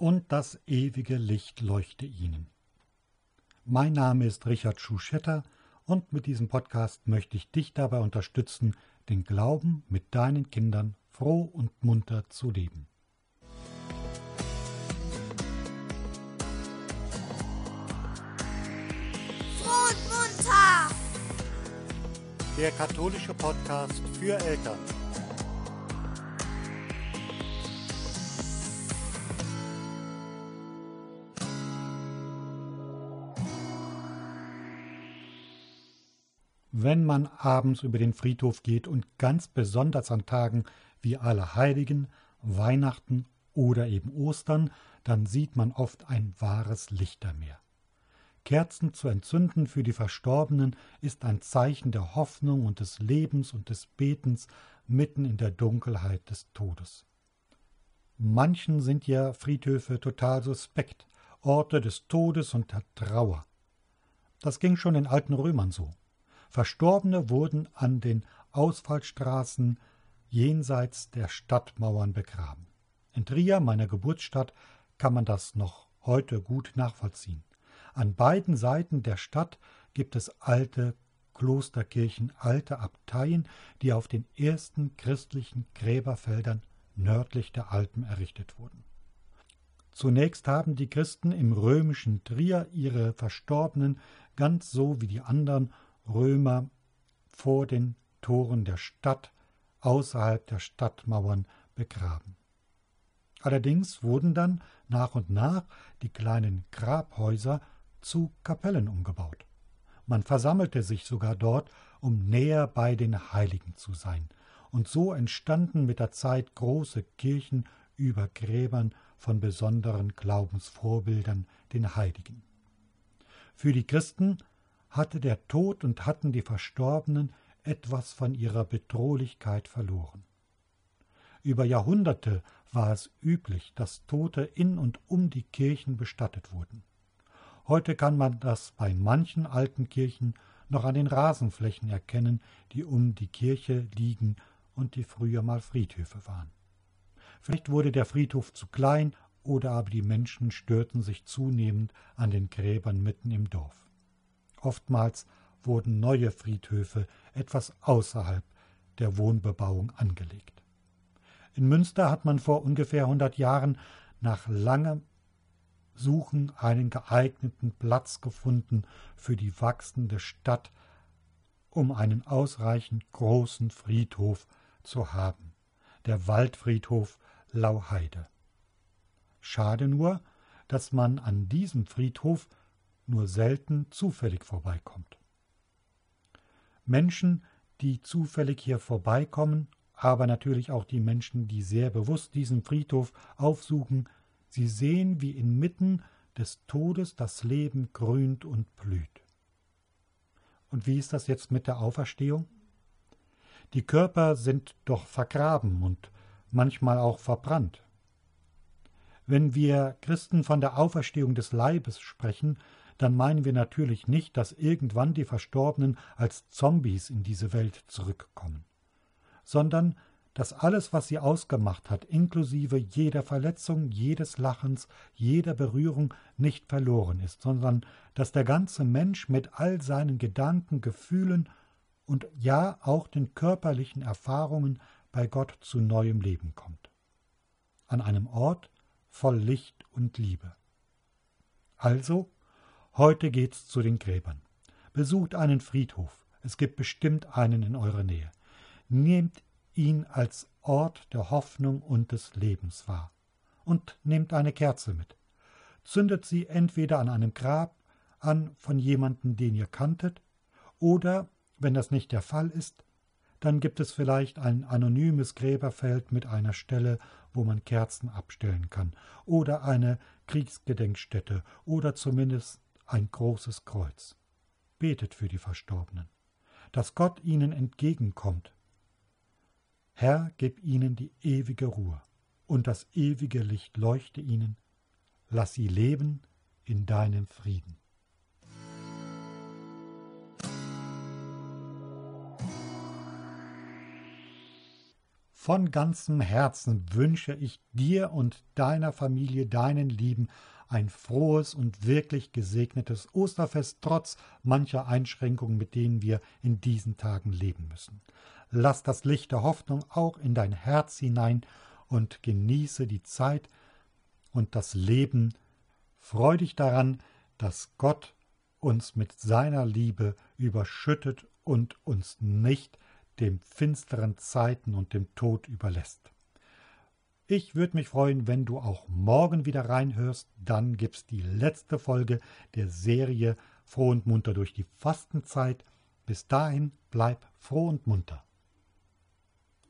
und das ewige Licht leuchte ihnen. Mein Name ist Richard Schuschetter und mit diesem Podcast möchte ich dich dabei unterstützen, den Glauben mit deinen Kindern froh und munter zu leben. Froh und munter! Der katholische Podcast für Eltern. Wenn man abends über den Friedhof geht und ganz besonders an Tagen wie Allerheiligen, Weihnachten oder eben Ostern, dann sieht man oft ein wahres Lichtermeer. Kerzen zu entzünden für die Verstorbenen ist ein Zeichen der Hoffnung und des Lebens und des Betens mitten in der Dunkelheit des Todes. Manchen sind ja Friedhöfe total suspekt, Orte des Todes und der Trauer. Das ging schon den alten Römern so. Verstorbene wurden an den Ausfallstraßen jenseits der Stadtmauern begraben. In Trier, meiner Geburtsstadt, kann man das noch heute gut nachvollziehen. An beiden Seiten der Stadt gibt es alte Klosterkirchen, alte Abteien, die auf den ersten christlichen Gräberfeldern nördlich der Alpen errichtet wurden. Zunächst haben die Christen im römischen Trier ihre Verstorbenen ganz so wie die anderen Römer vor den Toren der Stadt außerhalb der Stadtmauern begraben. Allerdings wurden dann nach und nach die kleinen Grabhäuser zu Kapellen umgebaut. Man versammelte sich sogar dort, um näher bei den Heiligen zu sein, und so entstanden mit der Zeit große Kirchen über Gräbern von besonderen Glaubensvorbildern, den Heiligen. Für die Christen hatte der Tod und hatten die Verstorbenen etwas von ihrer Bedrohlichkeit verloren. Über Jahrhunderte war es üblich, dass Tote in und um die Kirchen bestattet wurden. Heute kann man das bei manchen alten Kirchen noch an den Rasenflächen erkennen, die um die Kirche liegen und die früher mal Friedhöfe waren. Vielleicht wurde der Friedhof zu klein oder aber die Menschen störten sich zunehmend an den Gräbern mitten im Dorf. Oftmals wurden neue Friedhöfe etwas außerhalb der Wohnbebauung angelegt. In Münster hat man vor ungefähr hundert Jahren nach langem Suchen einen geeigneten Platz gefunden für die wachsende Stadt, um einen ausreichend großen Friedhof zu haben, der Waldfriedhof Lauheide. Schade nur, dass man an diesem Friedhof nur selten zufällig vorbeikommt. Menschen, die zufällig hier vorbeikommen, aber natürlich auch die Menschen, die sehr bewusst diesen Friedhof aufsuchen, sie sehen, wie inmitten des Todes das Leben grünt und blüht. Und wie ist das jetzt mit der Auferstehung? Die Körper sind doch vergraben und manchmal auch verbrannt. Wenn wir Christen von der Auferstehung des Leibes sprechen, dann meinen wir natürlich nicht, dass irgendwann die Verstorbenen als Zombies in diese Welt zurückkommen, sondern dass alles, was sie ausgemacht hat, inklusive jeder Verletzung, jedes Lachens, jeder Berührung, nicht verloren ist, sondern dass der ganze Mensch mit all seinen Gedanken, Gefühlen und ja auch den körperlichen Erfahrungen bei Gott zu neuem Leben kommt. An einem Ort voll Licht und Liebe. Also Heute geht's zu den Gräbern. Besucht einen Friedhof. Es gibt bestimmt einen in eurer Nähe. Nehmt ihn als Ort der Hoffnung und des Lebens wahr. Und nehmt eine Kerze mit. Zündet sie entweder an einem Grab an von jemandem, den ihr kanntet, oder, wenn das nicht der Fall ist, dann gibt es vielleicht ein anonymes Gräberfeld mit einer Stelle, wo man Kerzen abstellen kann, oder eine Kriegsgedenkstätte, oder zumindest ein großes Kreuz. Betet für die Verstorbenen, dass Gott ihnen entgegenkommt. Herr, gib ihnen die ewige Ruhe, und das ewige Licht leuchte ihnen, lass sie leben in deinem Frieden. Von ganzem Herzen wünsche ich dir und deiner Familie, deinen Lieben, ein frohes und wirklich gesegnetes Osterfest trotz mancher Einschränkungen, mit denen wir in diesen Tagen leben müssen. Lass das Licht der Hoffnung auch in dein Herz hinein und genieße die Zeit und das Leben. Freu dich daran, dass Gott uns mit seiner Liebe überschüttet und uns nicht dem finsteren Zeiten und dem Tod überlässt. Ich würde mich freuen, wenn du auch morgen wieder reinhörst. Dann gibt's die letzte Folge der Serie Froh und munter durch die Fastenzeit. Bis dahin bleib froh und munter.